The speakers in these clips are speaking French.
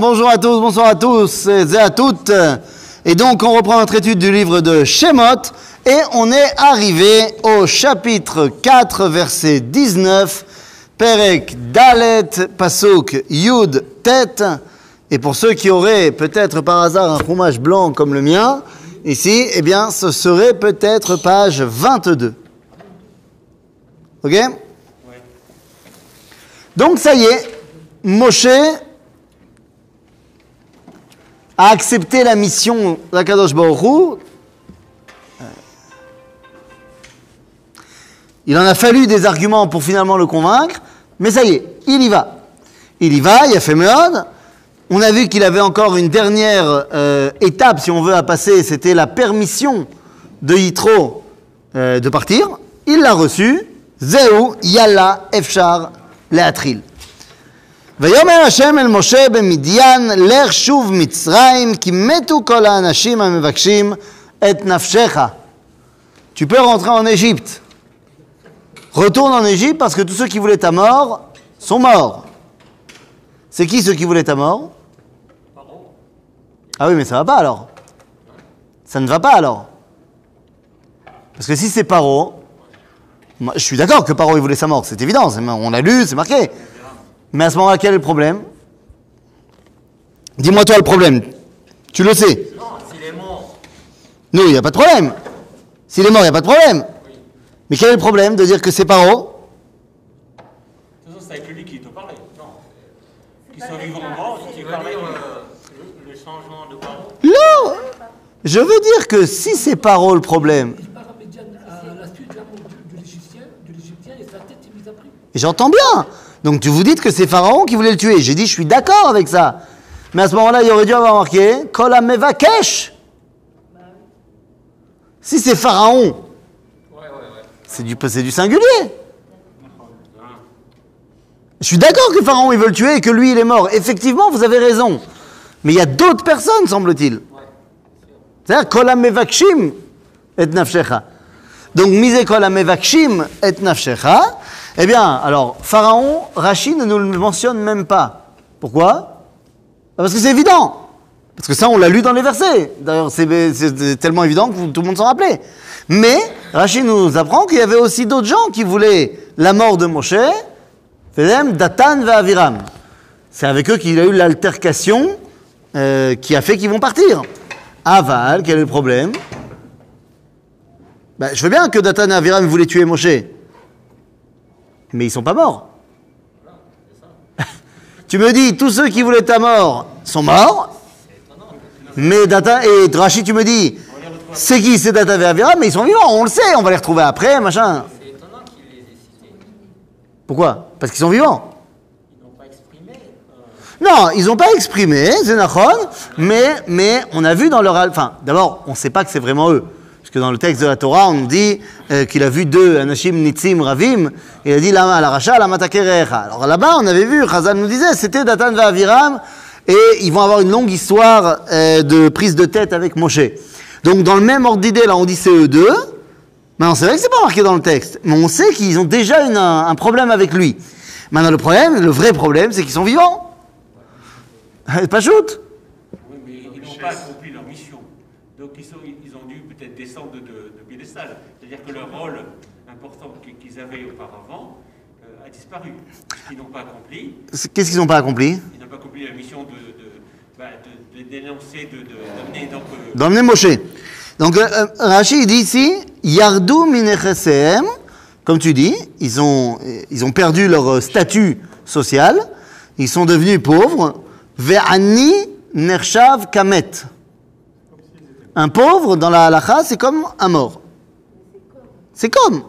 bonjour à tous, bonsoir à tous et à toutes. Et donc on reprend notre étude du livre de Shemot et on est arrivé au chapitre 4, verset 19, Perek Dalet, Pasuk Yud Tet. Et pour ceux qui auraient peut-être par hasard un fromage blanc comme le mien, ici, eh bien ce serait peut-être page 22. Ok? Donc ça y est, Moshe a accepté la mission d'Akadosh Baruch. Il en a fallu des arguments pour finalement le convaincre, mais ça y est, il y va. Il y va, il a fait Meod. On a vu qu'il avait encore une dernière euh, étape, si on veut, à passer, c'était la permission de Yitro euh, de partir. Il l'a reçu. Zéou, Yalla, Efchar, Leatril. ויאמר השם אל משה במדיין, לך שוב מצרים, כי מתו כל האנשים המבקשים את נפשך. Tu peux rentrer en Égypte. Retourne en Égypte parce que tous ceux qui voulaient ta mort sont morts. C'est qui ceux qui voulaient ta mort Ah oui, mais ça va pas alors. Ça ne va pas alors. Parce que si c'est Paro, moi, je suis d'accord que Paro il voulait sa mort, c'est évident, c'est- on l'a lu, c'est marqué. Mais à ce moment-là, quel est le problème? Dis-moi toi le problème. Tu le sais. Non, s'il est mort, Non, il n'y a pas de problème. S'il est mort, il n'y a pas de problème. Mais quel est le problème de dire que c'est Paro de toute façon, c'est avec lui. Non. Le, le changement de parole. Je veux dire que si c'est Paro le problème, Il part à Médiane à la suite de la mort de, de l'Égyptien, de l'Égyptien et sa tête est mise à prix. et j'entends bien. Donc tu vous dites que c'est Pharaon qui voulait le tuer. J'ai dit, je suis d'accord avec ça. Mais à ce moment-là, il aurait dû avoir marqué Kol Mevakesh. Si c'est Pharaon, c'est du, du singulier. Je suis d'accord que Pharaon il veut le tuer et que lui il est mort. Effectivement, vous avez raison. Mais il y a d'autres personnes, semble-t-il. C'est-à-dire et Nafshecha. Donc, mise et Nafshecha. Eh bien, alors, Pharaon, Rachid ne nous le mentionne même pas. Pourquoi? Ah, Parce que c'est évident. Parce que ça, on l'a lu dans les versets. D'ailleurs, c'est tellement évident que tout le monde s'en rappelait. Mais Rachid nous apprend qu'il y avait aussi d'autres gens qui voulaient la mort de Moshe. Datan et Aviram. C'est avec eux qu'il a eu l'altercation euh, qui a fait qu'ils vont partir. Aval, quel est le problème? Ben, Je veux bien que Datan et Aviram voulaient tuer Moshe. Mais ils sont pas morts. tu me dis, tous ceux qui voulaient ta mort sont morts. Mais Data et Rachid, tu me dis, c'est qui C'est Data et mais ils sont vivants, on le sait, on va les retrouver après, machin. C'est étonnant qu'il les ait. Pourquoi? Parce qu'ils sont vivants. Ils n'ont pas exprimé. euh, Non, ils n'ont pas exprimé, c'est Nachon, mais, mais on a vu dans leur... Enfin, d'abord, on ne sait pas que c'est vraiment eux. Parce que dans le texte de la Torah, on dit euh, qu'il a vu deux Anashim Nitzim Ravim, et il a dit Lama la Racha, Lama Takerecha. Alors là-bas, on avait vu, Chazal nous disait, c'était Datan va Aviram, et ils vont avoir une longue histoire euh, de prise de tête avec Moshe. Donc dans le même ordre d'idée, là, on dit c'est eux deux, Maintenant, c'est vrai que c'est pas marqué dans le texte, mais on sait qu'ils ont déjà une- un, un problème avec lui. Maintenant, le problème, le vrai problème, c'est qu'ils sont vivants. Pas shoot Oui, mais ils n'ont pas accompli leur mission. Donc ils, sont- ils ont dû peut-être descendre de, de piédestal. C'est-à-dire que leur rôle important qu'- qu'ils avaient auparavant euh, a disparu. Ce qu'ils n'ont pas accompli, Qu'est-ce qu'ils n'ont pas accompli ils n'ont pas accompli la mission de, de, bah, de- dénoncer, d'amener donc. euh, D'emmener Moshe. Donc, euh, Rachid dit ici, Yardou minechesehem, comme tu dis, ils ont, ils ont perdu leur statut social, ils sont devenus pauvres. Ve'ani nershav kamet. Un pauvre, dans la halacha, c'est comme un mort. C'est comme.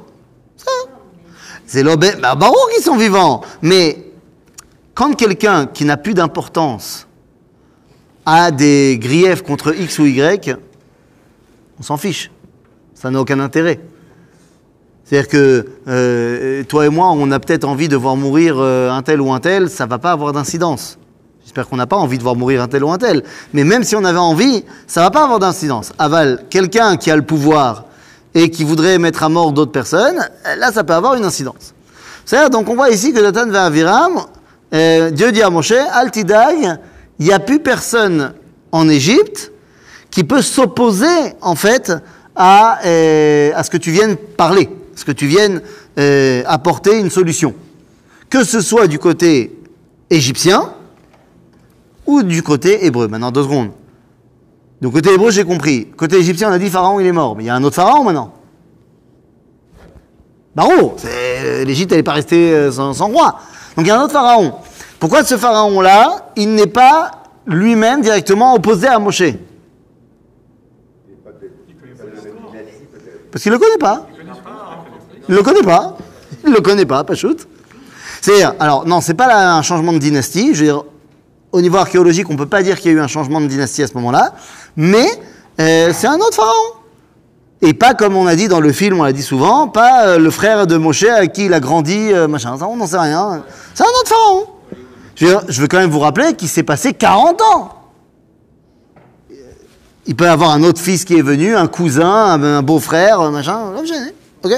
Ça. C'est l'obé. Bah, ils sont vivants. Mais quand quelqu'un qui n'a plus d'importance a des griefs contre X ou Y, on s'en fiche. Ça n'a aucun intérêt. C'est-à-dire que euh, toi et moi, on a peut-être envie de voir mourir euh, un tel ou un tel, ça va pas avoir d'incidence. J'espère qu'on n'a pas envie de voir mourir un tel ou un tel. Mais même si on avait envie, ça va pas avoir d'incidence. Aval, quelqu'un qui a le pouvoir et qui voudrait mettre à mort d'autres personnes, là, ça peut avoir une incidence. C'est-à-dire, donc on voit ici que Datan va Aviram, euh, Dieu dit à Moshe, Altidag, il n'y a plus personne en Égypte qui peut s'opposer en fait à, euh, à ce que tu viennes parler, à ce que tu viennes euh, apporter une solution. Que ce soit du côté égyptien ou du côté hébreu. Maintenant, deux secondes. Du côté hébreu, j'ai compris. Côté égyptien, on a dit Pharaon, il est mort. Mais il y a un autre Pharaon maintenant. C'est- l'Égypte, elle n'est pas restée euh, sans, roi. Donc il y a un autre Pharaon. Pourquoi ce Pharaon-là, il n'est pas lui-même directement opposé à Moshe? Parce qu'il ne le connaît pas. Il ne le connaît pas. Il ne le connaît pas, pas shoot. C'est-à-dire, alors non, c'est pas un changement de dynastie. Je veux dire, au niveau archéologique, on ne peut pas dire qu'il y a eu un changement de dynastie à ce moment-là, mais euh, c'est un autre pharaon. Et pas comme on a dit dans le film, on l'a dit souvent, pas euh, le frère de Moshe avec qui il a grandi, euh, machin, ça on n'en sait rien. C'est un autre pharaon. Je veux, quand même vous rappeler qu'il s'est passé 40 ans. Il peut y avoir un autre fils qui est venu, un cousin, un, un beau-frère, machin, gêner. Ok?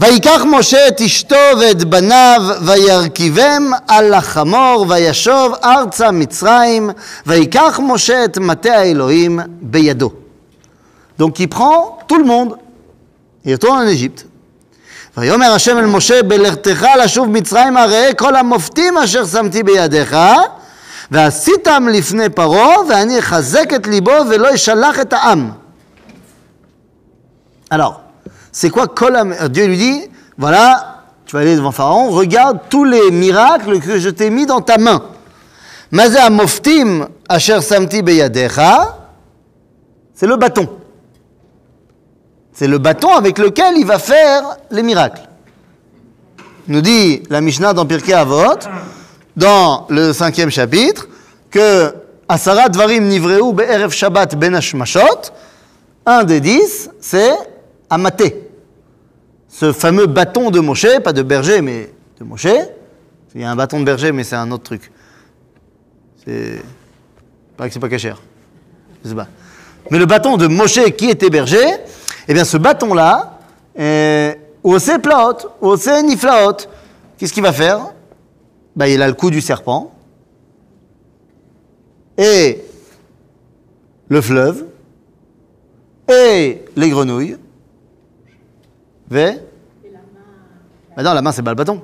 ויקח משה את אשתו ואת בניו וירכיבם על החמור וישוב ארצה מצרים ויקח משה את מטה האלוהים בידו. Donc il prend tout le en Égypte. ויאמר השם אל משה בלכתך לשוב מצרימה ראה כל המופתים אשר שמתי בידיך ועשיתם לפני פרעה ואני אחזק את ליבו ולא ישלח את העם. Alors, c'est quoi Kolam Dieu lui dit, voilà, tu vas aller devant Pharaon, regarde tous les miracles que je t'ai mis dans ta main. Mazé moftim asher samti beyadecha, c'est le bâton. C'est le bâton avec lequel il va faire les miracles. Nous dit la Mishnah dans Avot, dans le cinquième chapitre, que Asara Dvarim Nivreu Be'erev Shabbat Ben Hashmashot, un des dix, c'est Amaté. Ce fameux bâton de Moshe, pas de berger, mais de Moshe. Il y a un bâton de berger, mais c'est un autre truc. C'est. Paraît que c'est pas cachère. Je sais pas. Mais le bâton de Moshe qui était berger, eh bien ce bâton-là, euh, Ose plaot, Ose niflaot, qu'est-ce qu'il va faire? Ben, Il a le coup du serpent et le fleuve et les grenouilles. Ve? Ben non, la main, c'est pas le bâton.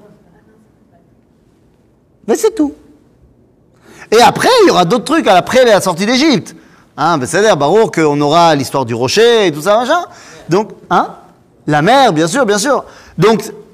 Mais c'est tout. Et après, il y aura d'autres trucs après la sortie d'Égypte. Hein, ben c'est-à-dire, Barour, qu'on aura l'histoire du rocher et tout ça, machin. Donc, hein? La mer, bien sûr, bien sûr. Donc,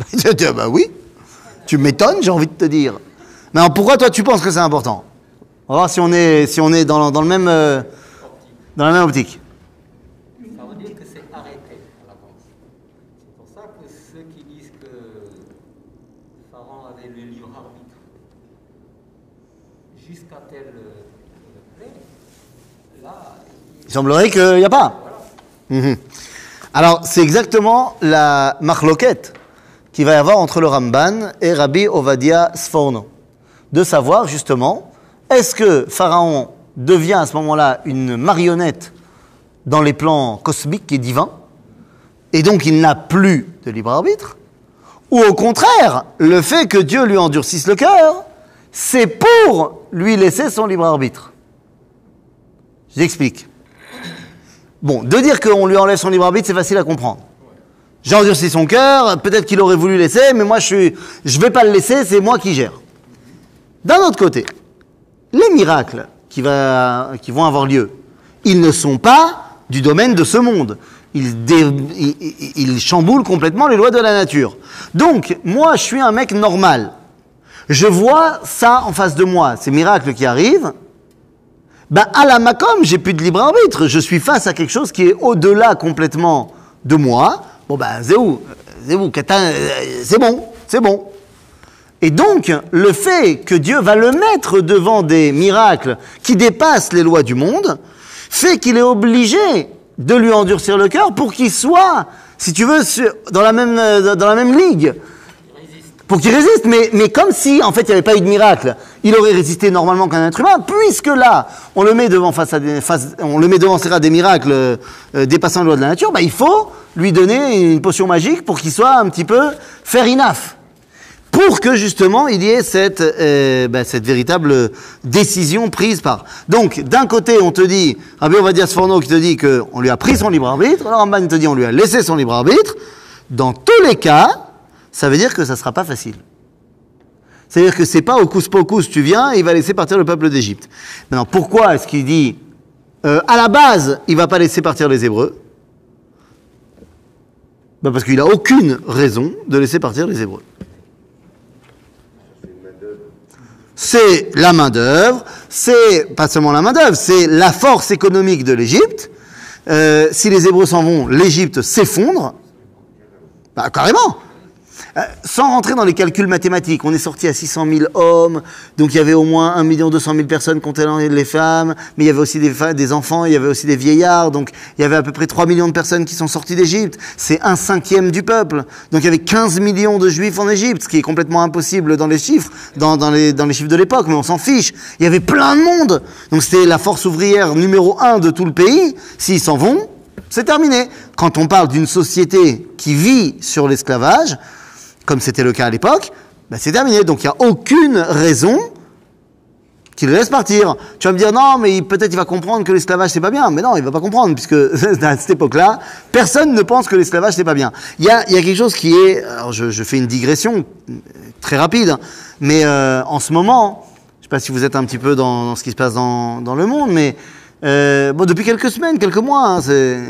bah oui, tu m'étonnes, j'ai envie de te dire. Mais alors, pourquoi toi tu penses que c'est important On va voir si on est, si on est dans, dans le même, euh, dans la même optique. Ça veut dire que c'est arrêté à l'avance. C'est pour ça que ceux qui disent que Pharaon avait le libre arbitre jusqu'à tel euh, là, Il semblerait qu'il n'y a pas. Mhm. Alors, c'est exactement la marloquette qu'il va y avoir entre le Ramban et Rabbi Ovadia Sforno. De savoir, justement, est-ce que Pharaon devient à ce moment-là une marionnette dans les plans cosmiques et divins, et donc il n'a plus de libre arbitre, ou au contraire, le fait que Dieu lui endurcisse le cœur, c'est pour lui laisser son libre arbitre. J'explique. Bon, de dire qu'on lui enlève son libre arbitre, c'est facile à comprendre. J'ai endurci son cœur, peut-être qu'il aurait voulu laisser, mais moi je suis, je vais pas le laisser, c'est moi qui gère. D'un autre côté, les miracles qui, va- qui vont avoir lieu, ils ne sont pas du domaine de ce monde. Ils, dé- ils- chamboulent complètement les lois de la nature. Donc, moi, je suis un mec normal. Je vois ça en face de moi, ces miracles qui arrivent. Ben, à la Macom, j'ai plus de libre arbitre. Je suis face à quelque chose qui est au-delà complètement de moi. Bon, ben, c'est où c'est bon, c'est bon. Et donc, le fait que Dieu va le mettre devant des miracles qui dépassent les lois du monde, fait qu'il est obligé de lui endurcir le cœur pour qu'il soit, si tu veux, euh, dans la même ligue. Pour qu'il résiste, mais, mais comme si, en fait, il n'y avait pas eu de miracle, il aurait résisté normalement qu'un être humain, puisque là, on le met devant, face à des, face- on le met devant des miracles euh, dépassant les lois de la nature, bah, il faut lui donner une potion magique pour qu'il soit un petit peu fair enough. Pour que justement il y ait cette, euh, bah, cette véritable décision prise par. Donc, d'un côté, on te dit, Rabbi va dire Sforno qui te dit qu'on lui a pris son libre arbitre, alors Ramban te dit on lui a laissé son libre arbitre. Dans tous les cas, ça veut dire que ça ne sera pas facile. C'est-à-dire que c'est pas au coup pocus, tu viens et il va laisser partir le peuple d'Égypte. Maintenant, pourquoi est-ce qu'il dit, euh, à la base, il va pas laisser partir les Hébreux? Ben, Parce qu'il n'a aucune raison de laisser partir les Hébreux. c'est la main-d'œuvre, c'est pas seulement la main-d'œuvre, c'est la force économique de l'Égypte. Euh, si les Hébreux s'en vont, l'Égypte s'effondre. Bah, carrément. Euh, sans rentrer dans les calculs mathématiques, on est sorti à 600 000 hommes, donc il y avait au moins 1 200 000 personnes comptant les femmes, mais il y avait aussi des, des enfants, il y avait aussi des vieillards, donc il y avait à peu près 3 millions de personnes qui sont sorties d'Égypte. C'est un cinquième du peuple. Donc il y avait 15 millions de juifs en Égypte, ce qui est complètement impossible dans les chiffres, dans les chiffres de l'époque, mais on s'en fiche. Il y avait plein de monde. Donc c'était la force ouvrière numéro un de tout le pays. S'ils s'en vont, c'est terminé. Quand on parle d'une société qui vit sur l'esclavage, comme c'était le cas à l'époque, ben c'est terminé. Donc il n'y a aucune raison qu'il le laisse partir. Tu vas me dire, non, mais peut-être il va comprendre que l'esclavage c'est pas bien. Mais non, il va pas comprendre, puisque à cette époque-là, personne ne pense que l'esclavage c'est pas bien. Il y a, quelque chose qui est, alors je, fais une digression euh, très rapide, mais euh, en ce moment, je sais pas si vous êtes un petit peu dans, ce qui se passe dans, le monde, mais euh, depuis quelques semaines, quelques mois, hein,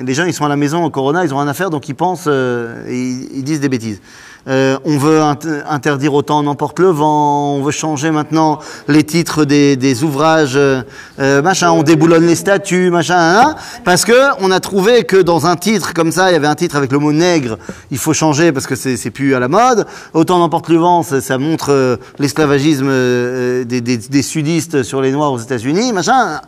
les gens ils sont à la maison au Corona, ils ont rien à faire, donc ils pensent, ils disent des bêtises. Euh, on veut int- interdire autant n'emporte le vent, on veut changer maintenant les titres des, ouvrages, euh, euh, machin, on déboulonne les statuts, machin, hein, parce que on a trouvé que dans un titre comme ça, il y avait un titre avec le mot nègre, il faut changer parce que c'est plus à la mode. Autant n'emporte le vent, ça, montre l'esclavagisme des, des- des sudistes sur les noirs aux États-Unis, machin.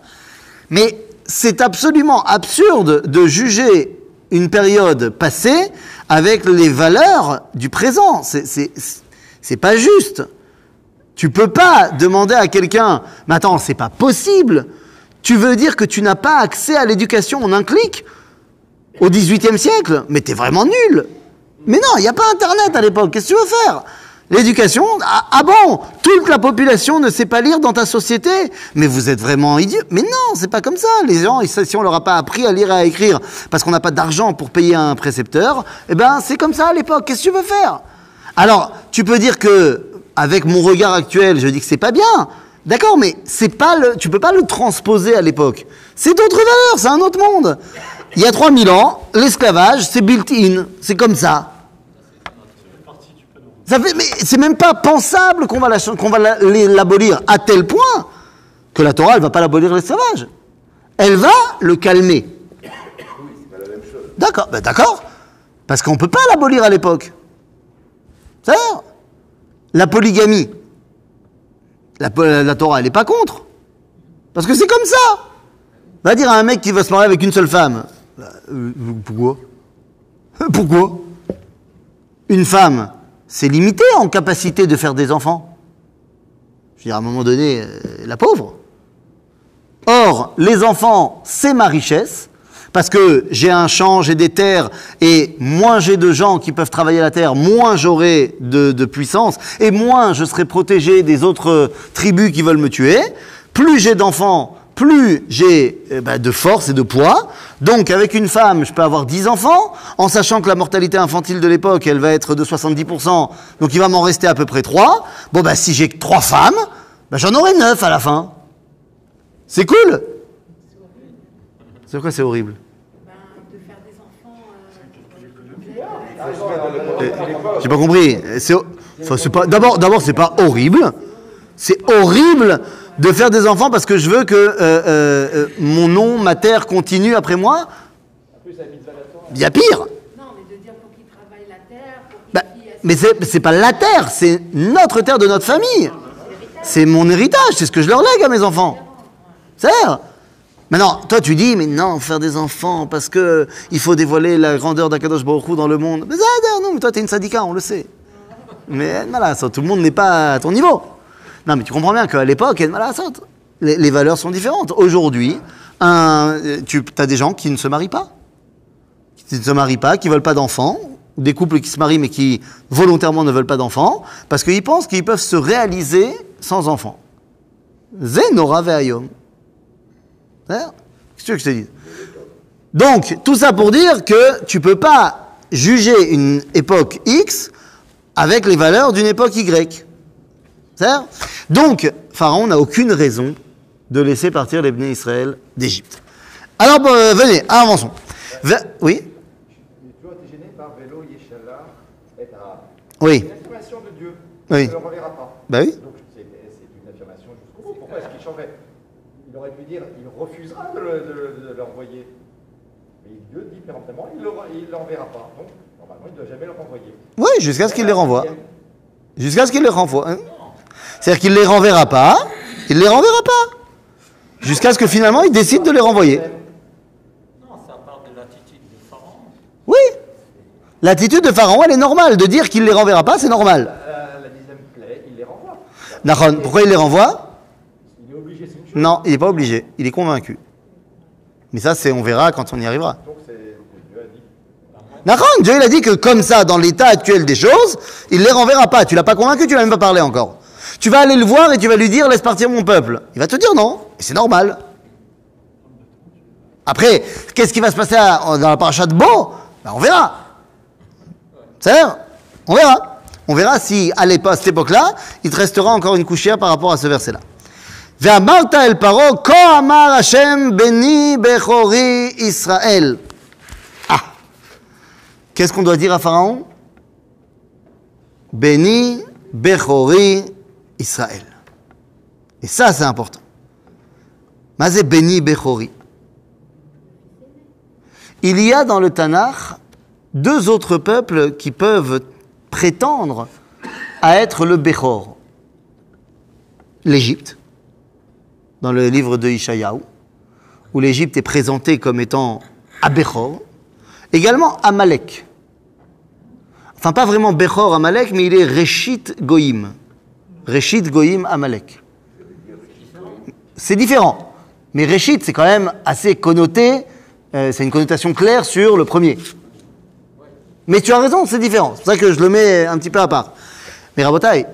Mais c'est absolument absurde de juger une période passée avec les valeurs du présent. C'est- pas juste. Tu peux pas demander à quelqu'un, mais attends, c'est pas possible. Tu veux dire que tu n'as pas accès à l'éducation en un clic au XVIIIe siècle? Mais t'es vraiment nul. Mais non, il n'y a pas Internet à l'époque. Qu'est-ce que tu veux faire? L'éducation ah, ah bon? Toute la population ne sait pas lire dans ta société Mais vous êtes vraiment idiot. Mais non, c'est pas comme ça. Les gens, si on leur a pas appris à lire et à écrire parce qu'on n'a pas d'argent pour payer un précepteur, eh ben c'est comme ça à l'époque. Qu'est-ce que tu veux faire? Alors, tu peux dire que avec mon regard actuel, je dis que c'est pas bien. D'accord, mais c'est pas le, tu peux pas le transposer à l'époque. C'est d'autres valeurs, c'est un autre monde. Il y a 3000 ans, l'esclavage, c'est built-in, c'est comme ça. Ça fait, mais c'est même pas pensable qu'on va la- qu'on va la- l'abolir à tel point que la Torah, elle va pas l'abolir l'esclavage. Elle va le calmer. D'accord, ben d'accord. Parce qu'on peut pas l'abolir à l'époque. C'est la polygamie. La, la Torah, elle n'est pas contre. Parce que c'est comme ça. Va dire à un mec qui va se marier avec une seule femme. Bah, euh, pourquoi? Pourquoi? Une femme, c'est limité en capacité de faire des enfants. Je veux dire, à un moment donné, euh, la pauvre. Or, les enfants, c'est ma richesse. Parce que j'ai un champ, j'ai des terres, et moins j'ai de gens qui peuvent travailler la terre, moins j'aurai de, puissance, et moins je serai protégé des autres euh, tribus qui veulent me tuer. Plus j'ai d'enfants, plus j'ai eh ben, de force et de poids. Donc avec une femme, je peux avoir 10 enfants, en sachant que la mortalité infantile de l'époque, elle va être de 70%, donc il va m'en rester à peu près 3. Bon, bah si j'ai que 3 femmes, bah, j'en aurai 9 à la fin. C'est cool C'est quoi c'est horrible? De faire des enfants. J'ai pas compris. Enfin, c'est pas, d'abord, d'abord, c'est pas horrible. C'est horrible de faire des enfants parce que je veux que euh, euh, euh, mon nom, ma terre continue après moi. Il y a pire. Non, mais de dire pour qu'ils travaillent la terre, pour Mais c'est pas la terre, c'est notre terre de notre famille. C'est mon héritage, c'est ce que je leur lègue à mes enfants. C'est Maintenant, toi tu dis, mais non, faire des enfants parce que il faut dévoiler la grandeur d'Akadosh Baruch Hu dans le monde. Mais non, mais toi t'es une syndicat, on le sait. Mais voilà, ça, tout le monde n'est pas à ton niveau. Non, mais tu comprends bien qu'à l'époque, les, les valeurs sont différentes. Aujourd'hui, un- tu as des gens qui ne se marient pas qui ne se marient pas, qui veulent pas d'enfants, des couples qui se marient mais qui volontairement ne veulent pas d'enfants, parce qu'ils pensent qu'ils peuvent se réaliser sans enfants. Zenora ve'ayom. Hein? Qu'est-ce que tu veux que je te dise? Donc, tout ça pour dire que tu peux pas juger une époque X avec les valeurs d'une époque Y. Donc, Pharaon n'a aucune raison de laisser partir les Bnei Israël d'Égypte. Alors, euh, venez, avançons. Ve- oui. Oui. C'est une affirmation de Dieu. Oui. On ne le reverra pas. Bah oui. Donc c'est une affirmation jusqu'au bout. Pourquoi est-ce qu'il changerait Il aurait pu dire il refusera de l'envoyer. Mais Dieu dit péremptement il ne l'enverra pas. Donc normalement il ne doit jamais le renvoyer. Oui, jusqu'à ce qu'il les renvoie. Jusqu'à ce qu'il les renvoie. hein. C'est-à-dire qu'il les renverra pas, il les renverra pas. Jusqu'à ce que finalement il décide de les renvoyer. Non, ça parle de l'attitude de Pharaon. Oui. L'attitude de Pharaon, elle est normale. De dire qu'il les renverra pas, c'est normal. La, la dixième plaie, il les renvoie. Nahon, pourquoi il les renvoie? Il est obligé, c'est une chose. Non, il n'est pas obligé. Il est convaincu. Mais ça, c'est, on verra quand on y arrivera. Donc c'est Dieu a dit. Nahon, Dieu il a dit que comme ça, dans l'état actuel des choses, il les renverra pas. Tu l'as pas convaincu, tu l'as même pas parlé encore. Tu vas aller le voir et tu vas lui dire laisse partir mon peuple. Il va te dire non. Et c'est normal. Après, qu'est-ce qui va se passer à- dans la paracha de Bo Ben, On verra. C'est On verra. On verra si, à l'époque, à cette époque-là, il te restera encore une couchière par rapport à ce verset-là. ואמרת אל פרעה, כה אמר השם בני בכורי ישראל. Ah Qu'est-ce qu'on doit dire à Pharaon Béni Bechori Israël. Et ça, c'est important. Mazé Bechori. Il y a dans le Tanakh deux autres peuples qui peuvent prétendre à être le Bechor. L'Égypte, dans le livre de Ishayahu, où l'Égypte est présentée comme étant à Bechor. Également Amalek. Enfin, pas vraiment Bechor Amalek, mais il est Reshit Goïm. Reshit Goïm Amalek. C'est différent. Mais Reshit, c'est quand même assez connoté, euh, c'est une connotation claire sur le premier. Mais tu as raison, c'est différent. C'est pour ça que je le mets un petit peu à part. Mais Rabotai,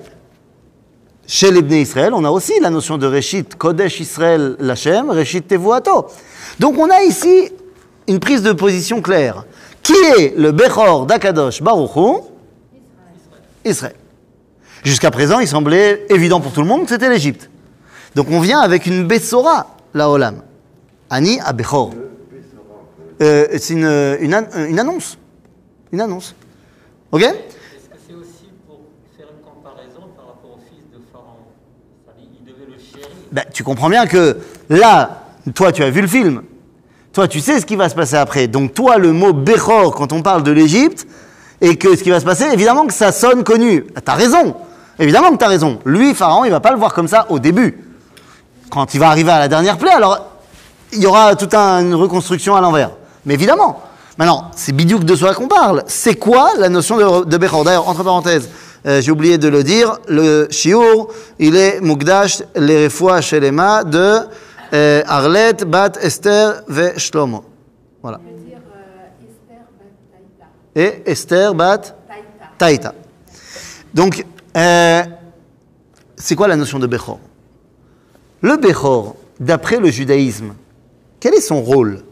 chez les Israël, on a aussi la notion de Reshit Kodesh Israël Lachem, Reshit Tevuato. Donc on a ici une prise de position claire. Qui est le Bechor d'Akadosh Baruch Hu? Israël. Jusqu'à présent, il semblait évident pour tout le monde que c'était l'Égypte. Donc on vient avec une Bessora, la Olam. Ani à Bechor. Euh, c'est une, une, an- une annonce. Une annonce. Ok? Est-ce que c'est aussi pour faire une comparaison par rapport au fils de Pharaon? Il devait le chérir. Ben, tu comprends bien que là, toi, tu as vu le film. Toi, tu sais ce qui va se passer après. Donc, toi, le mot Bechor, quand on parle de l'Égypte, et que ce qui va se passer, évidemment que ça sonne connu. T'as raison. Évidemment que t'as raison. Lui, Pharaon, il va pas le voir comme ça au début. Quand il va arriver à la dernière plaie, alors il y aura toute un- une reconstruction à l'envers. Mais évidemment. Maintenant, c'est Bidiouk de soi qu'on parle. C'est quoi la notion de, de Bechor? D'ailleurs, entre parenthèses, euh, j'ai oublié de le dire, le shiur, il est Mugdash les refoua shelema de euh, Arlet, Bat, Esther ve Shlomo. Voilà. Euh, Esther Bat Taïta. Et Esther, Bat, Taïta. Taïta. Donc, euh, c'est quoi la notion de Bechor? Le Bechor, d'après le judaïsme, quel est son rôle?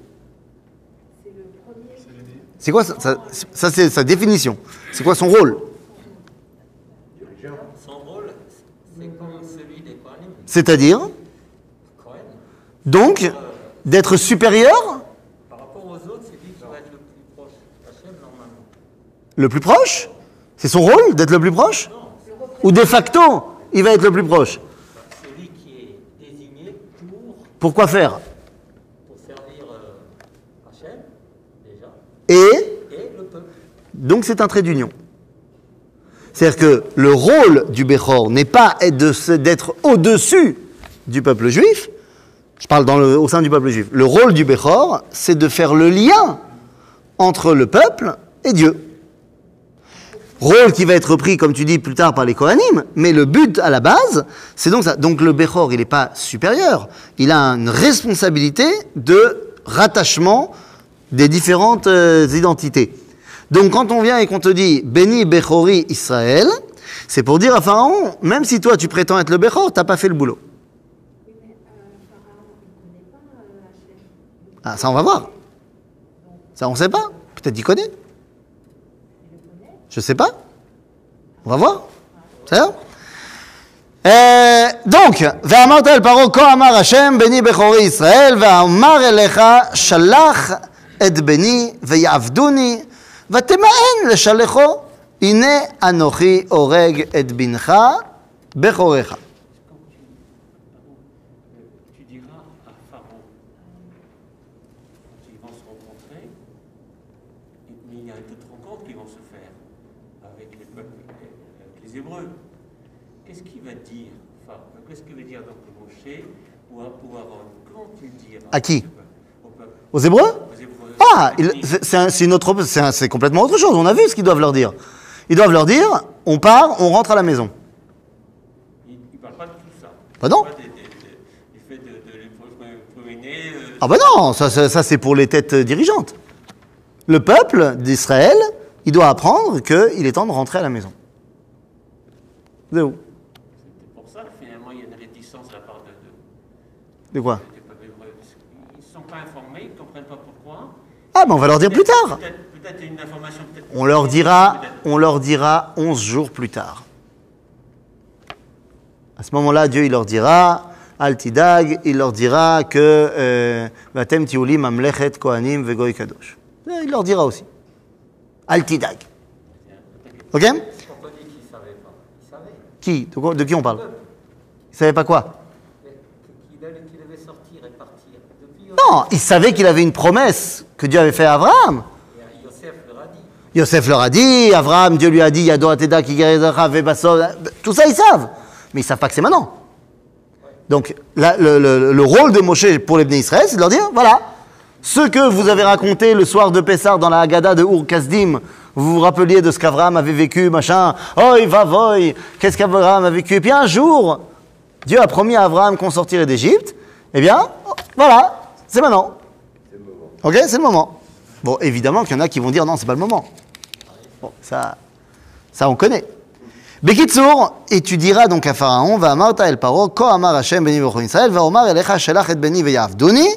C'est quoi ça, ça- ça, c'est sa définition? C'est quoi son rôle? Son rôle, c'est comme celui des Kohanim. C'est-à-dire, donc, d'être supérieur, Par rapport aux autres, c'est lui qui va être le plus proche. Hachem, normalement. le plus proche? C'est son rôle d'être le plus proche? Ou de facto, il va être le plus proche Celui qui est désigné pour, Pourquoi faire? Pour servir euh, Hachem, déjà, Et et le peuple. Donc c'est un trait d'union. C'est-à-dire que le rôle du Bechor n'est pas d'être au-dessus du peuple juif. Je parle dans le- au sein du peuple juif. Le rôle du Bechor, c'est de faire le lien entre le peuple et Dieu. Rôle qui va être repris, comme tu dis, plus tard par les Kohanim, mais le but à la base, c'est donc ça. Donc le Bechor, il n'est pas supérieur. Il a une responsabilité de rattachement des différentes euh, identités. Donc quand on vient et qu'on te dit Béni Bechori Israël, c'est pour dire à Pharaon, même si toi tu prétends être le Bechor, t'as pas fait le boulot. Ne. Ah, ça on va voir. Ça on sait pas. Peut-être qu'il connaît. Je sais pas. On va voir. C'est ça Euh, donc, ואמרת אל פרעה כה אמר השם בני בכורי ישראל ואמר אליך שלח את בני ויעבדוני ותמאן לשלחו הנה אנוכי הורג את בנך בכורך. À qui Aux Hébreux. Ah, c'est- c'est c'est c'est c'est complètement autre chose. On a vu ce qu'ils doivent leur dire. Ils doivent leur dire, on part, on rentre à la maison. Il ne parle pas de tout ça. Bah non. Ah ben non, ça, ça- ça, c'est pour les têtes euh, dirigeantes. Le peuple d'Israël, il doit apprendre qu'il est temps de rentrer à la maison. De où C'est pour ça que finalement il y a une réticence de la part de, de, De quoi des peuples hébreux. Parce qu'ils ne sont pas informés, ils ne comprennent pas pourquoi. Ah ben on va leur dire plus tard. Peut-être peut-être une information peut-être. On leur dira, on leur dira 11 jours plus tard. À ce moment-là, Dieu il leur dira, Altidag, il leur dira que euh, Vatem tiulim amlechet kohanim vegoy kadosh. Il leur dira aussi. Altidag. Ok? Ne. Qui? De, quoi- de qui on parle? Il savait pas quoi Mais Qu'il allait- qu'il devait sortir et partir. Depuis, Non, il savait qu'il avait une promesse que Dieu avait fait à Abraham. Yosef leur a dit. Abraham, Dieu lui a dit, Yado Ateda Kigarezacha Vebaso, tout ça ils savent. Mais ils savent pas que c'est maintenant. Donc le, le- le rôle de Moshe pour les Bnei Israël, c'est de leur dire, voilà, ce que vous avez raconté le soir de Pessah dans la Haggadah de Ur Kasdim, vous vous rappeliez de ce qu'Abraham avait vécu, machin, oi va voy, qu'est-ce qu'Abraham a vécu? Et puis un jour, Dieu a promis à Abraham qu'on sortirait d'Égypte, eh bien, voilà, c'est maintenant. Ok, c'est le moment. Bon, évidemment qu'il y en a qui vont dire non, c'est pas le moment. Bon, ça, ça on connaît. Bekitsour, et tu diras donc à Pharaon, va amarta el paro, ko amar Hashem beni Israël, va omar elecha shelach et beni ve'yavduni,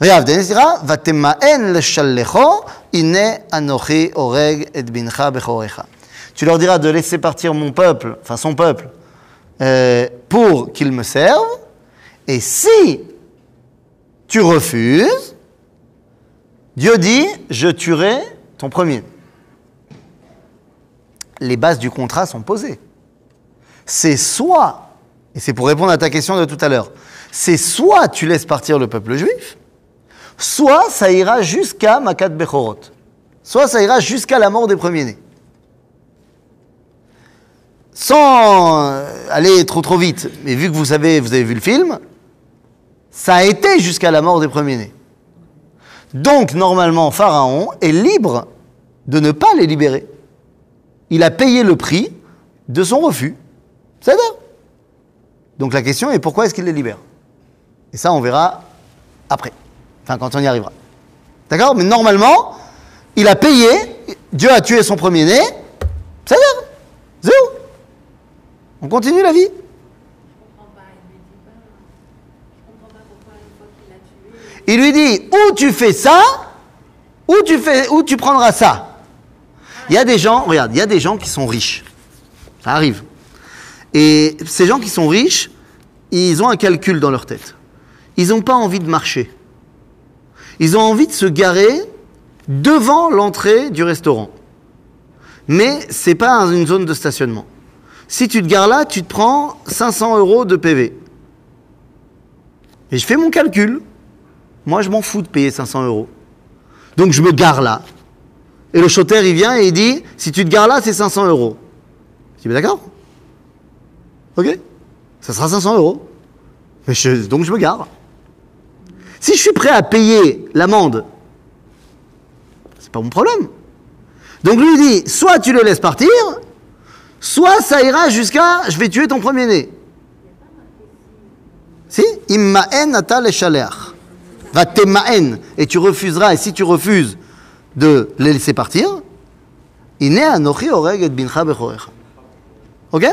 ve'yavdeni, sira, va temaen leshallecho, ine anochi oreg et bincha bechorecha. Tu leur diras de laisser partir mon peuple, enfin son peuple, euh, pour qu'il me serve, et si tu refuses, Dieu dit, je tuerai ton premier. Les bases du contrat sont posées. C'est soit, et c'est pour répondre à ta question de tout à l'heure, c'est soit tu laisses partir le peuple juif, soit ça ira jusqu'à Makat Bechorot. Soit ça ira jusqu'à la mort des premiers-nés. Sans euh, aller trop trop vite, mais vu que vous savez, vous avez vu le film, ça a été jusqu'à la mort des premiers-nés. Donc, normalement, Pharaon est libre de ne pas les libérer. Il a payé le prix de son refus. C'est ça Donc la question est pourquoi est-ce qu'il les libère? Et ça, on verra après. Enfin, quand on y arrivera. D'accord? Mais normalement, il a payé, Dieu a tué son premier-né. C'est ça. On continue la vie Je comprends pas. Il lui dit pas. Je comprends pas pourquoi une fois qu'il l'a tué. Il lui dit ou tu fais ça, ou tu, fais, tu prendras ça? Il y a des gens, regarde, il y a des gens qui sont riches. Ça arrive. Et ces gens qui sont riches, ils ont un calcul dans leur tête. Ils n'ont pas envie de marcher. Ils ont envie de se garer devant l'entrée du restaurant. Mais c'est pas une zone de stationnement. Si tu te gares là, tu te prends 500 euros de PV. Et je fais mon calcul. Moi, je m'en fous de payer 500 euros. Donc, je me gare là. Et le choter, il vient et il dit, si tu te gares là, c'est 500 euros. Tu es d'accord Ok Ça sera 500 euros. Mais je- donc je me gare. Si je suis prêt à payer l'amende, c'est pas mon problème. Donc lui dit, soit tu le laisses partir, soit ça ira jusqu'à je vais tuer ton premier-né. Si? Imma'en ata leshalech. Va tema'en. Et tu refuseras, et si tu refuses de les laisser partir. Ok?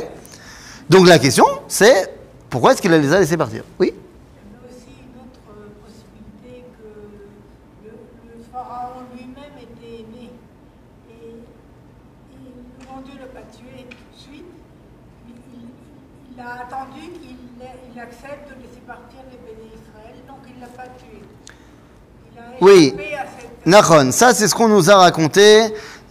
Donc la question, c'est pourquoi est-ce qu'il les a laissés partir? Oui Il y a aussi une autre euh, possibilité que le, le pharaon lui-même était né. Et, et le bon Dieu ne l'a pas tué tout de suite. Il, il- il a attendu qu'il il accepte de laisser partir les bénis Israël, donc il ne l'a pas tué. Il a Oui. Nachon, ça c'est ce qu'on nous a raconté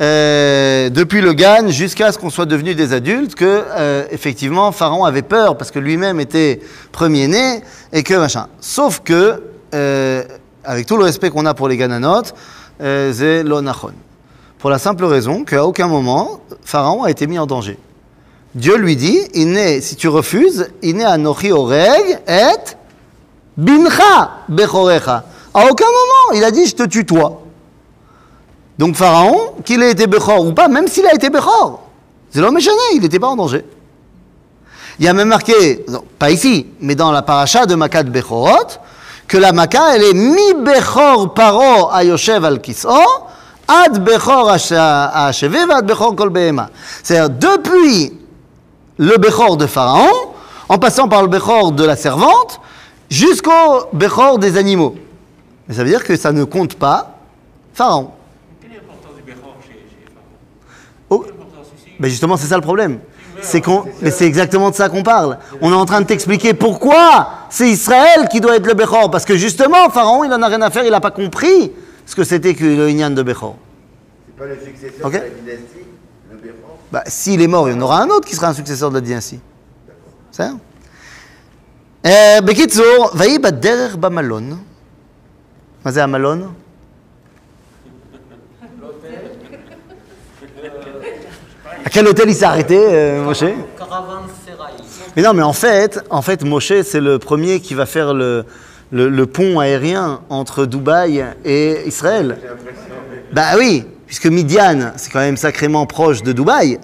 euh, depuis le Gan jusqu'à ce qu'on soit devenus des adultes, que euh, effectivement Pharaon avait peur parce que lui-même était premier-né et que machin. Sauf que, euh, avec tout le respect qu'on a pour les Gananotes, c'est lo Nachon. Pour la simple raison qu'à aucun moment Pharaon a été mis en danger. Dieu lui dit, si tu refuses, il n'est anochi oreg et bincha bechorecha. À aucun moment, il a dit, je te tue toi. Donc Pharaon, qu'il ait été Bechor ou pas, même s'il a été Bechor, c'est l'homme échané, il n'était pas en danger. Il y a même marqué, pas ici, mais dans la paracha de Makat Bechorot, que la Maka, elle est mi Bechor paro ayoshev al kiso, ad Bechor achevé, ad Bechor kol. C'est-à-dire, depuis le Bechor de Pharaon, en passant par le Bechor de la servante, jusqu'au Bechor des animaux. Mais ça veut dire que ça ne compte pas Pharaon. Quelle est l'importance du Béchor chez, Pharaon oh. Mais justement, c'est ça le problème. C'est mais c'est exactement de ça qu'on parle. On est en train de t'expliquer pourquoi c'est Israël qui doit être le Bechor. Parce que justement, Pharaon, il n'en a rien à faire, il n'a pas compris ce que c'était que le Inyan de Bechor. C'est pas le successeur de la dynastie, le bah, S'il est mort, il y en aura un autre qui sera un successeur de la dynastie. C'est ça? Euh, Bekitzour, Vaïba Derer Bamalon. מה זה המלון? À quel hôtel il s'est arrêté, euh, Moshe Caravansérail. Mais non, mais en fait, en fait, Moshe, c'est le premier qui va faire le, le, le pont aérien entre Dubaï et Israël. Bah oui, puisque Midian, c'est quand même sacrément proche de Dubaï.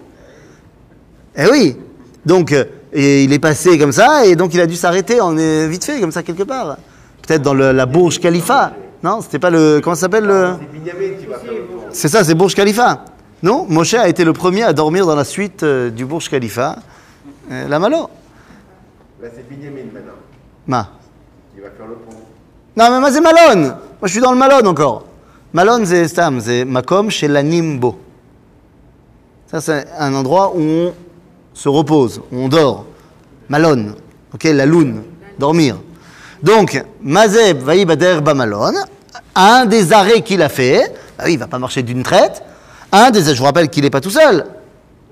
Eh oui. Donc, euh, et il est passé comme ça, et donc il a dû s'arrêter en est vite fait, comme ça, quelque part. Peut-être dans le- la Bourge Khalifa. Non, c'était pas le. Comment ça s'appelle le. C'est ça, c'est Bourge Khalifa. Non, Moshe a été le premier à dormir dans la suite euh, du Bourge Khalifa. Euh, la Malo. Là, c'est Binyamin maintenant Ma. qui va faire le pont. Non, mais moi, c'est Malone. Moi, je suis dans le Malone encore. Malone, c'est Stam, c'est Makom chez la Nimbo. Ça, c'est un endroit où on se repose, où on dort. Malone. Ok, la lune. Dormir. Donc, Mazeb Vaïbader Bamalon, un des arrêts qu'il a fait, ah il ne va pas marcher d'une traite, un des, je vous rappelle qu'il n'est pas tout seul,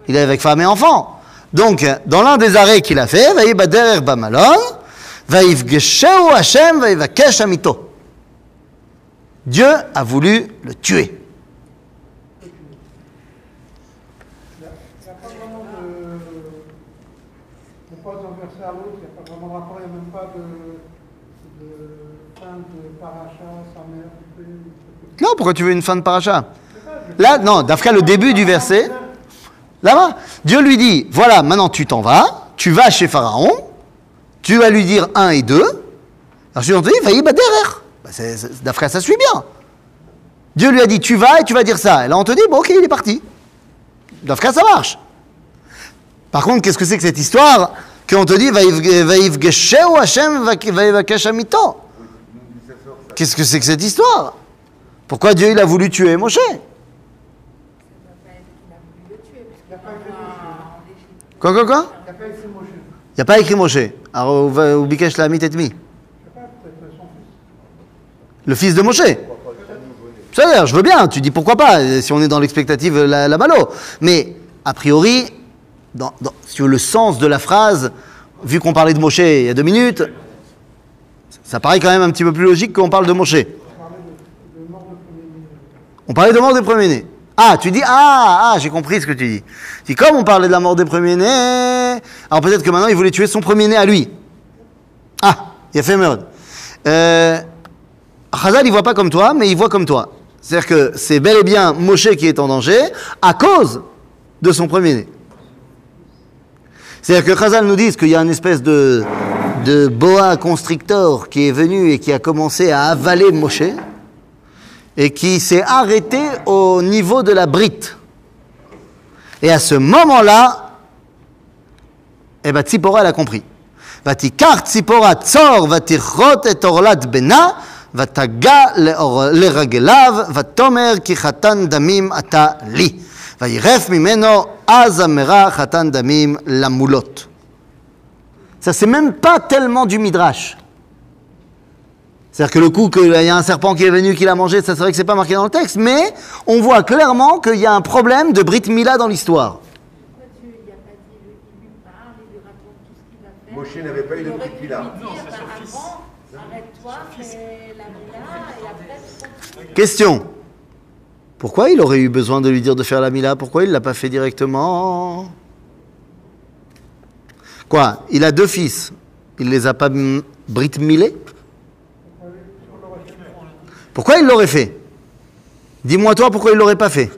il est avec femme et enfant. Donc, dans l'un des arrêts qu'il a fait, va Vaïbader Bamalon, Vaïvgesheu Hashem Vaïvakesh Amito. Dieu a voulu le tuer. Non, pourquoi tu veux une fin de paracha Là, non, Dafka, le début du verset, là-bas, Dieu lui dit, voilà, maintenant tu t'en vas, tu vas chez Pharaon, tu vas lui dire un et deux. Alors je lui ai dit, va y derrière. Bah, Dafka, ça suit bien. Dieu lui a dit, tu vas et tu vas dire ça. Et là, on te dit, bon, ok, il est parti. Dafka, ça marche. Par contre, qu'est-ce que c'est que cette histoire qu'on te dit, Qu'est-ce que c'est que cette histoire Pourquoi Dieu il a voulu tuer Moshe. Quoi, quoi, quoi Il n'y a pas écrit Moshe. Alors. Le fils de Moshe. C'est-à-dire, je veux bien, tu dis pourquoi pas, euh, si on est dans l'expectative, la, la malo. Mais, a priori, sur le sens de la phrase, vu qu'on parlait de Moshe il y a deux minutes, ça paraît quand même un petit peu plus logique qu'on parle de Moshe. On parlait de, mort des premiers-nés. Ah, tu dis, ah, ah, j'ai compris ce que tu dis. Dis, comme on parlait de la mort des premiers-nés, alors peut-être que maintenant il voulait tuer son premier-né à lui. Ah, il a fait merde. Euh, Chazal, il voit pas comme toi, mais il voit comme toi. C'est-à-dire que c'est bel et bien Moshe qui est en danger à cause de son premier-né. C'est-à-dire que Chazal nous dit qu'il y a une espèce de boa constrictor qui est venu et qui a commencé à avaler Moshe et qui s'est arrêté au niveau de la brite. Et à ce moment-là, eh ben, Tzipora, elle a compris. ותיקח ציפורה צור ותכרות את עורלת בנה ותגע לאור- לרגליו ותאמר כי חתן דמים אתה לי וירף ממנו אז אמרה חתן דמים למולות. Ça c'est même pas tellement du midrash. C'est-à-dire que le coup qu'il y a un serpent qui est venu, qui l'a mangé, ça c'est vrai que c'est pas marqué dans le texte, mais on voit clairement qu'il y a un problème de Brit Mila dans l'histoire. Pourquoi tu il a pas dit, il lui parle, il lui raconte tout ce qu'il va faire Moshe n'avait pas eu de Brit Mila. lui dire, avant, arrête-toi, fais la Mila, et après. Question. Pourquoi il aurait eu besoin de lui dire de faire la Mila? Pourquoi il ne l'a pas fait directement? Quoi? Il a deux fils. Il les a pas Brit Milé Pourquoi il l'aurait fait? Dis-moi toi pourquoi il l'aurait pas fait?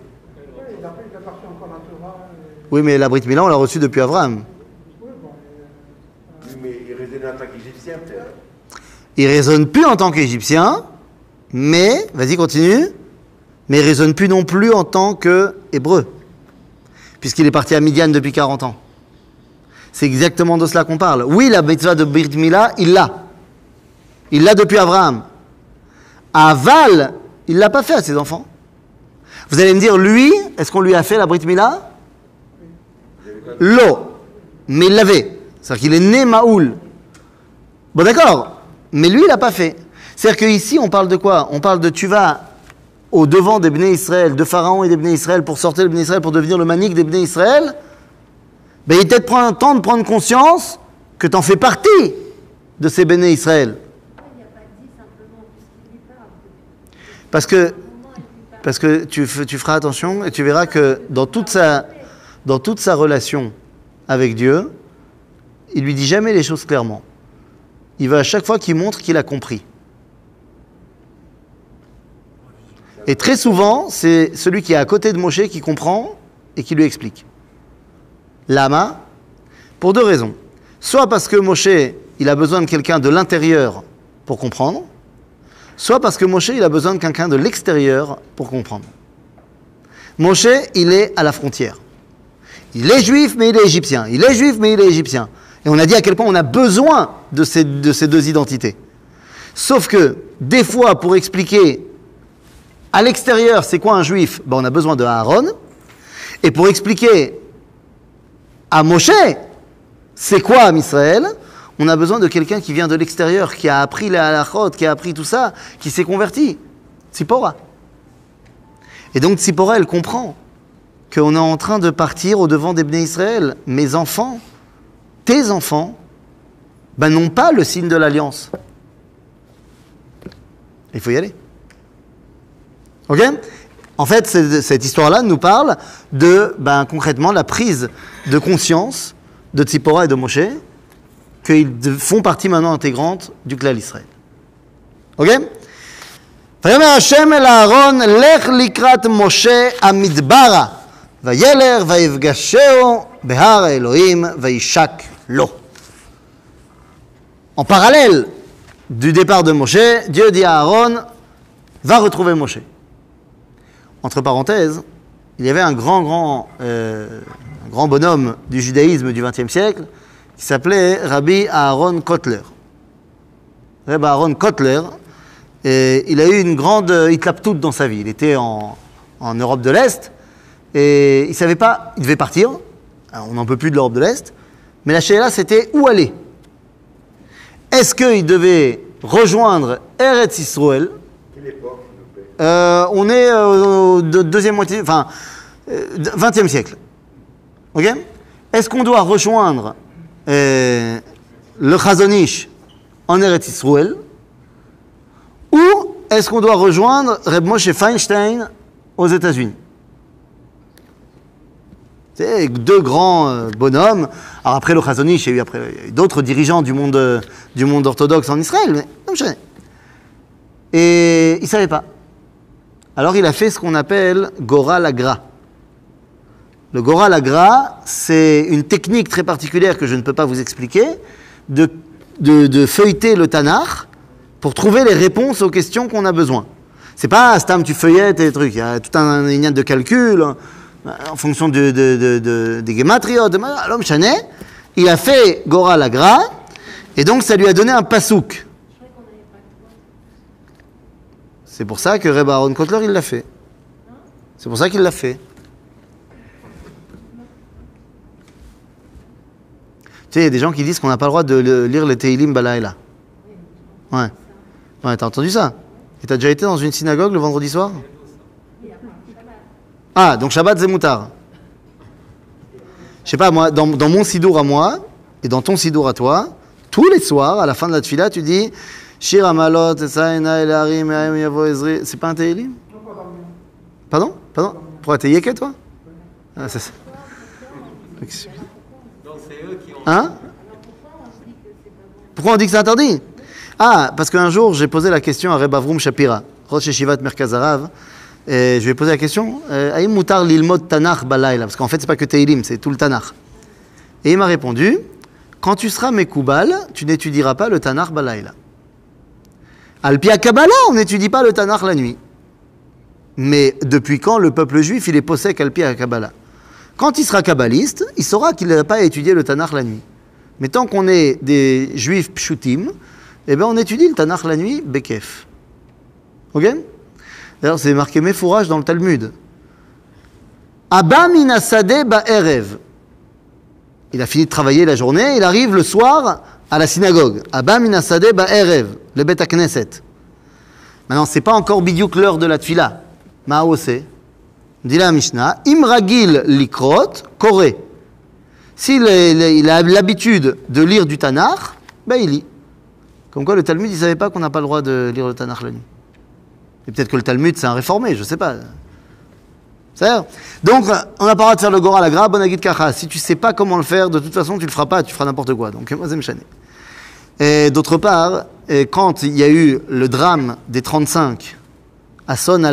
Oui, mais la Brit Mila, on l'a reçue depuis Abraham. Oui, mais il raisonnait en tant qu'Égyptien, peut-être. Il raisonne plus en tant qu'Égyptien, mais, vas-y, continue, mais il raisonne plus non plus en tant qu'Hébreu, puisqu'il est parti à Midian depuis 40 ans. C'est exactement de cela qu'on parle. Oui, la mitzvah de Brit Mila, il l'a. Il l'a depuis Abraham. À Val, il l'a pas fait à ses enfants. Vous allez me dire, lui, est-ce qu'on lui a fait la Brit Mila L'eau. Mais il l'avait. C'est-à-dire qu'il est né Maoul. Bon, d'accord. Mais lui, il l'a pas fait. C'est-à-dire qu'ici, on parle de quoi? On parle de tu vas au devant des Bnei Israël, de Pharaon et des Bnei Israël, pour sortir le Bnei Israël, pour devenir le manique des Bnei Israël. Ben, il peut-être prend un temps de prendre conscience que tu en fais partie de ces Bnei Israël. Pourquoi il n'a pas dit simplement, puisqu'il lui parle Parce que, parce que tu feras attention et tu verras que dans toute sa, dans toute sa relation avec Dieu, il lui dit jamais les choses clairement. Il va à chaque fois qu'il montre qu'il a compris. Et très souvent, c'est celui qui est à côté de Moshe qui comprend et qui lui explique. Lama, pour deux raisons. Soit parce que Moshe, il a besoin de quelqu'un de l'intérieur pour comprendre, soit parce que Moshe, il a besoin de quelqu'un de l'extérieur pour comprendre. Moshe, il est à la frontière. Il est juif, mais il est égyptien. Il est juif, mais il est égyptien. Et on a dit à quel point on a besoin de ces, de ces deux identités. Sauf que, des fois, pour expliquer à l'extérieur c'est quoi un juif, ben, on a besoin de Aaron. Et pour expliquer à Moshe c'est quoi Am Israël, on a besoin de quelqu'un qui vient de l'extérieur, qui a appris les halachot, qui a appris tout ça, qui s'est converti. Tzipora. Et donc Tzipora, elle comprend qu'on est en train de partir au devant des Bnei Israël. Mes enfants, tes enfants, ben, n'ont pas le signe de l'alliance. Il faut y aller. Ok? En fait, cette histoire-là nous parle de, ben, concrètement, la prise de conscience de Tzipora et de Moshe, qu'ils de- font partie maintenant intégrante du clan Israël. Ok ויאמר השם אל אהרון, לך לקראת משה המדברה, וילך ויפגשהו בהר האלוהים, וישק לו. En parallèle du départ de Moshe, Dieu dit à Aaron, va retrouver Moshe. Entre parenthèses, il y avait un grand, grand, euh, un grand bonhomme du judaïsme du XXe siècle qui s'appelait Rabbi Aaron Kotler. Rabbi Aaron Kotler, et il a eu une grande euh, toute dans sa vie. Il était en, en Europe de l'Est et il savait pas, il devait partir. Alors, on n'en peut plus de l'Europe de l'Est. Mais la là, c'était où aller? Est-ce qu'il devait rejoindre Eretz Israël euh, on est euh, au de- deuxième moitié, enfin, euh, de- 20e siècle. Ok? Est-ce qu'on doit rejoindre euh, le Chazonish en Eretz Israël ou est-ce qu'on doit rejoindre Reb Moshe Feinstein aux États-Unis? C'est deux grands euh, bonhommes. Alors après le Chazonish, il y a eu d'autres dirigeants du monde, euh, orthodoxe en Israël, mais. Et il ne savait pas. Alors il a fait ce qu'on appelle Gora Lagra. Le Gora Lagra, c'est une technique très particulière que je ne peux pas vous expliquer, de, feuilleter le Tanakh pour trouver les réponses aux questions qu'on a besoin. C'est pas Stam, tu feuillettes et des trucs. Il y a tout un lignane de calcul euh, en fonction de, de, de, de- des gématriotes. L'homme Chanet, il a fait Gora Lagra et donc ça lui a donné un pasouk. C'est pour ça que Reb Aaron Kotler, il l'a fait. C'est pour ça qu'il l'a fait. Tu sais, il y a des gens qui disent qu'on n'a pas le droit de lire les Teilim Balaïla. Ouais. Ouais, t'as entendu ça? Et t'as déjà été dans une synagogue le vendredi soir? Ah, donc Shabbat Zemoutar. Je sais pas, moi, dans, mon sidour à moi, et dans ton sidour à toi, tous les soirs, à la fin de la tfila, tu dis Shir Amalot, Yavo, Ezri. C'est pas un Teilim Pardon? Pardon? Pourquoi t'es yéké, toi? Ah, c'est ça. Hein Pourquoi on dit que c'est interdit Ah, parce qu'un jour, j'ai posé la question à Reb Avrum Shapira, Rosh Yeshivat Merkaz Harav, et je lui ai posé la question, euh, Aïm mutar lilmod Tanakh balayla Parce qu'en fait, c'est pas que Teilim, c'est tout le Tanakh. Et il m'a répondu, quand tu seras Mekoubal, tu n'étudieras pas le Tanakh balayla. Alpia Kabbalah, on n'étudie pas le Tanakh la nuit. Mais depuis quand le peuple juif, il est possèque Alpia Kabbalah? Quand il sera kabbaliste, il saura qu'il n'a pas à étudier le Tanakh la nuit. Mais tant qu'on est des juifs pshutim, eh ben on étudie le Tanakh la nuit, bekef. Ok? D'ailleurs, c'est marqué Mefourage dans le Talmud. Abba minasade ba'erev. Il a fini de travailler la journée, il arrive le soir à la synagogue. Abba minasade ba'erev, le Bet Knesset. Maintenant, c'est pas encore bidiouk l'heure de la tfila. Ma'ose. Dit la Mishnah, Imragil likrot, koré. S'il a l'habitude de lire du Tanakh, ben il lit. Comme quoi le Talmud, il ne savait pas qu'on n'a pas le droit de lire le Tanakh la nuit. Et peut-être que le Talmud, c'est un réformé, je ne sais pas. Donc, on n'a pas le droit de faire le Gora la Gra, Bonagit Kacha. Si tu ne sais pas comment le faire, de toute façon, tu ne le feras pas, tu feras n'importe quoi. Donc, moi. Et d'autre part, quand il y a eu le drame des 35 à Son à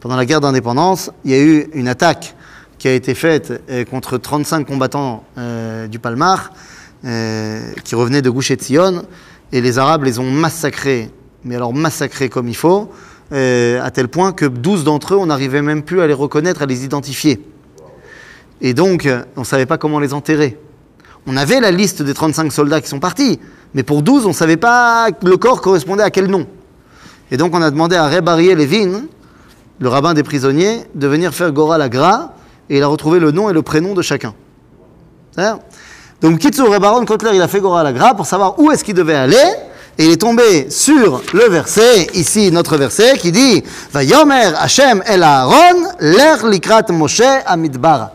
pendant la guerre d'indépendance, il y a eu une attaque qui a été faite euh, contre 35 combattants euh, du Palmar euh, qui revenaient de Gouche et Tzion, et les Arabes les ont massacrés, mais alors massacrés comme il faut, à tel point que 12 d'entre eux, on n'arrivait même plus à les reconnaître, à les identifier. Et donc, on ne savait pas comment les enterrer. On avait la liste des 35 soldats qui sont partis, mais pour 12, on ne savait pas le corps correspondait à quel nom. Et donc, on a demandé à Reb Ariel Levin, le rabbin des prisonniers, de venir faire Gora la Gra, et il a retrouvé le nom et le prénom de chacun. C'est-à-dire Donc, Kitsu Reb Aaron Kotler, il a fait Gora la Gra pour savoir où est-ce qu'il devait aller, et il est tombé sur le verset, ici notre verset, qui dit Vayomer Hashem el Aaron, ler likrat Moshe amidbar.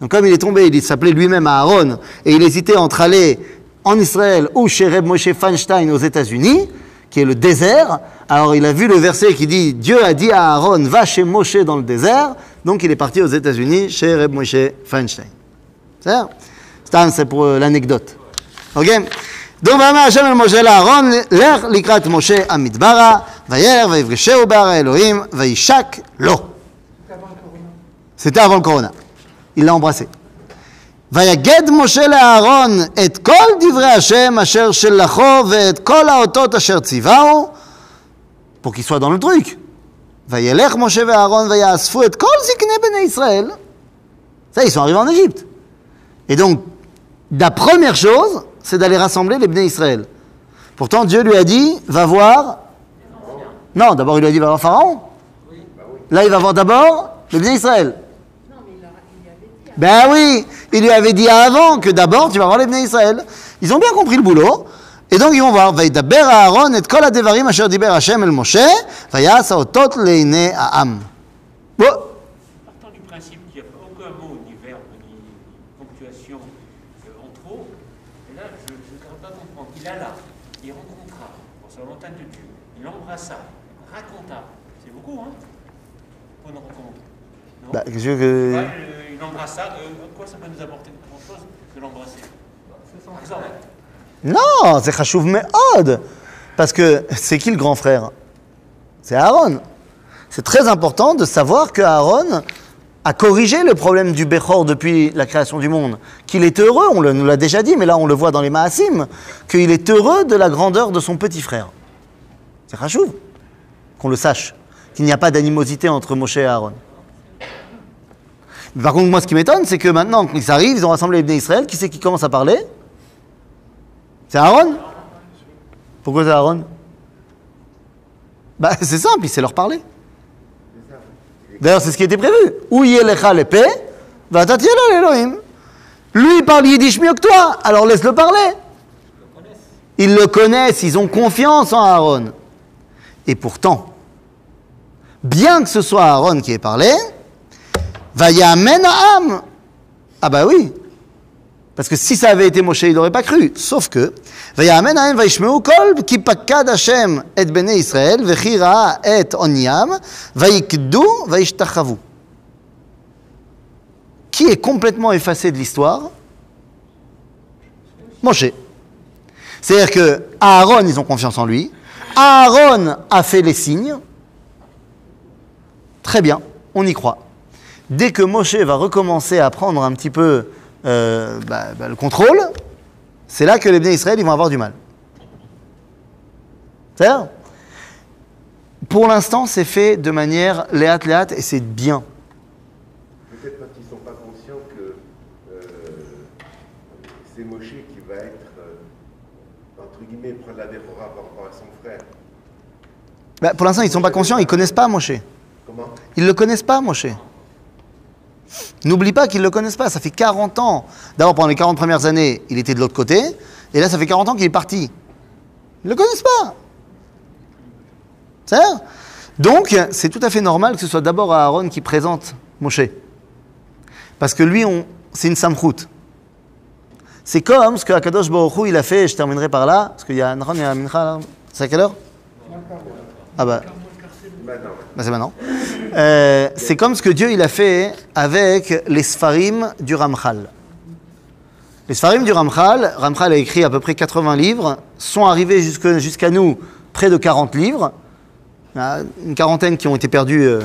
Donc, comme il est tombé, il s'appelait lui-même Aaron, et il hésitait entre aller en Israël ou chez Reb Moshe Feinstein aux États-Unis, qui est le désert. Alors, il a vu le verset qui dit Dieu a dit à Aaron, va chez Moshe dans le désert. Donc, il est parti aux États-Unis chez Reb Moshe Feinstein. C'est ça Stan, c'est pour euh, l'anecdote. Ok donc, ואמר השם אל משה לאהרון, לך לקראת משה המדברה, וירא ויפגשהו בהר האלוהים, וישק לו. C'était avant le corona. Il l'a embrassé. ויגד משה לאהרון את כל דברי השם אשר שלחו ואת כל האותות אשר ציווהו, pour qu'il soit dans le truc. וילך משה ואהרון ויאספו את כל זקני בני ישראל. Ça, ils sont arrivés en Égypte. Et donc, la première chose, c'est d'aller rassembler les Bnei Israël. Pourtant, Dieu lui a dit, va voir... Non, d'abord il lui a dit, va voir Pharaon. Là, il va voir d'abord les Bnei Israël. Ben oui, il lui avait dit avant que d'abord tu vas voir les Bnei Israël. Ils ont bien compris le boulot. Et donc ils vont voir, Vaidaber Aaron et Kol Adevarim Asher Diber Hashem El Moshe, Vayas Aotot Leine Aam. Partant du principe qu'il n'y a aucun mot ni verbe ni ponctuation euh, en trop, Et là je ne peux pas comprendre. Il alla, il rencontra, pour sa volonté de Dieu, il embrassa, raconta. C'est beaucoup, hein Pour une rencontre. Non bah, je... Euh... Une embrassade, euh, quoi ça peut nous apporter grand-chose de l'embrasser Non, c'est Chachouv Me'od. Parce que c'est qui le grand frère? C'est Aaron. C'est très important de savoir que Aaron a corrigé le problème du Bechor depuis la création du monde. Qu'il est heureux, on nous l'a déjà dit, mais là on le voit dans les Maasim, qu'il est heureux de la grandeur de son petit frère. C'est Chachouv. Qu'on le sache. Qu'il n'y a pas d'animosité entre Moshe et Aaron. Par contre, moi, ce qui m'étonne, c'est que maintenant, quand ils arrivent, ils ont rassemblé les Israël. Qui c'est qui commence à parler? C'est Aaron? Pourquoi c'est Aaron? Bah, c'est simple, il sait leur parler. D'ailleurs, c'est ce qui était prévu. L'épée, va. Lui, il parle yiddish mieux que toi, alors laisse-le parler. Ils le connaissent, ils ont confiance en Aaron. Et pourtant, bien que ce soit Aaron qui ait parlé, Vayamen Am. Ah bah oui. Parce que si ça avait été Moshe, il n'aurait pas cru. Sauf que, Vayamen Am Vaishmeu Kol, Hashem et bene Israël, vechira et oniam, vaikdu. Qui est complètement effacé de l'histoire? Moshe. C'est-à-dire que Aaron, ils ont confiance en lui. Aaron a fait les signes. Très bien, on y croit. Dès que Moshe va recommencer à prendre un petit peu euh, bah, bah, le contrôle, c'est là que les bénis Israël ils vont avoir du mal. C'est-à-dire Pour l'instant, c'est fait de manière léate-léate et c'est bien. Peut-être parce qu'ils ne sont pas conscients que euh, c'est Moshe qui va être, euh, entre guillemets, prendre la défora par rapport à son frère. Bah, pour l'instant, ils ne sont pas conscients, ils ne connaissent pas Moshe. Comment? Ils ne le connaissent pas, Moshe. N'oublie pas qu'ils ne le connaissent pas. Ça fait 40 ans. D'abord, pendant les 40 premières années, il était de l'autre côté. Et là, ça fait 40 ans qu'il est parti. Ils ne le connaissent pas. C'est Donc, c'est tout à fait normal que ce soit d'abord Aaron qui présente Moshe. Parce que lui, c'est une samchout. C'est comme ce que Akadosh il a fait, je terminerai par là, parce qu'il y a Nahon et Mincha, là. c'est à quelle heure? Ah bah, Bah, c'est maintenant. Euh, c'est comme ce que Dieu il a fait avec les Sfarim du Ramchal. Les Sfarim du Ramchal, Ramchal a écrit à peu près 80 livres, sont arrivés jusqu'à nous près de 40 livres. Une quarantaine qui ont été perdus, euh,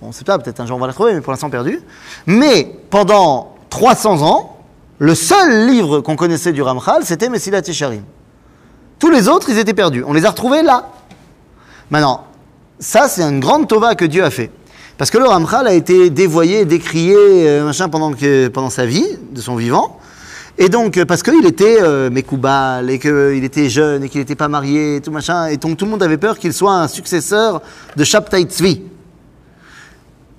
on ne sait pas, peut-être un jour on va les trouver, mais pour l'instant perdus. Mais pendant 300 ans, le seul livre qu'on connaissait du Ramchal, c'était Messilat Yesharim. Tous les autres, ils étaient perdus. On les a retrouvés là. Maintenant, ça, c'est une grande tova que Dieu a fait. Parce que le Ramchal a été dévoyé, décrié, euh, machin, pendant, que, pendant sa vie, de son vivant. Et donc, euh, parce qu'il était euh, Mekoubal, et qu'il était jeune, et qu'il n'était pas marié, et tout machin, et donc tout le monde avait peur qu'il soit un successeur de Shabtai Tzvi.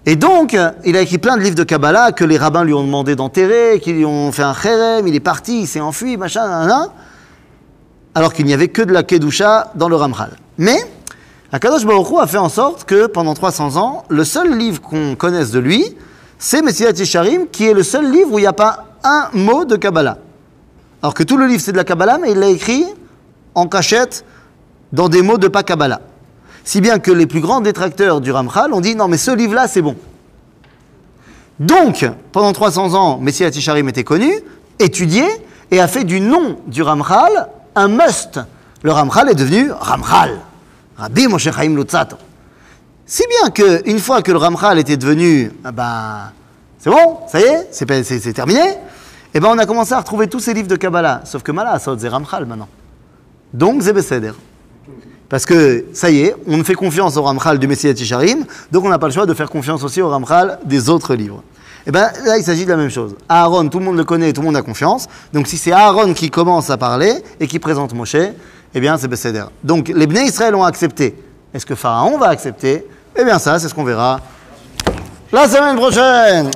Et donc, euh, il a écrit plein de livres de Kabbalah que les rabbins lui ont demandé d'enterrer, qu'ils lui ont fait un chérem, il est parti, il s'est enfui, machin, nan, alors qu'il n'y avait que de la Kedusha dans le Ramchal. Mais, Akadosh Baruch Hu a fait en sorte que pendant 300 ans, le seul livre qu'on connaisse de lui, c'est Messilat Yesharim, qui est le seul livre où il n'y a pas un mot de Kabbalah. Alors que tout le livre c'est de la Kabbalah, mais il l'a écrit en cachette dans des mots de pas Kabbalah. Si bien que les plus grands détracteurs du Ramchal ont dit non mais ce livre-là c'est bon. Donc, pendant 300 ans, Messilat Yesharim était connu, étudié, et a fait du nom du Ramchal un must. Le Ramchal est devenu Ramchal. Rabbi Moshe Chaim Lutzato. Si bien qu'une fois que le Ramchal était devenu, ah ben, c'est bon, ça y est, c'est, terminé, et ben on a commencé à retrouver tous ces livres de Kabbalah. Sauf que Mala, ça c'est Ramchal maintenant. Donc, c'est Besséder. Parce que, ça y est, on fait confiance au Ramchal du Messiah Tisharim, donc on n'a pas le choix de faire confiance aussi au Ramchal des autres livres. Et bien là, il s'agit de la même chose. Aaron, tout le monde le connaît, tout le monde a confiance. Donc si c'est Aaron qui commence à parler et qui présente Moshe, eh bien c'est Besséder. Donc les Bnei Israël ont accepté. Est-ce que Pharaon va accepter? Eh bien ça, c'est ce qu'on verra la semaine prochaine.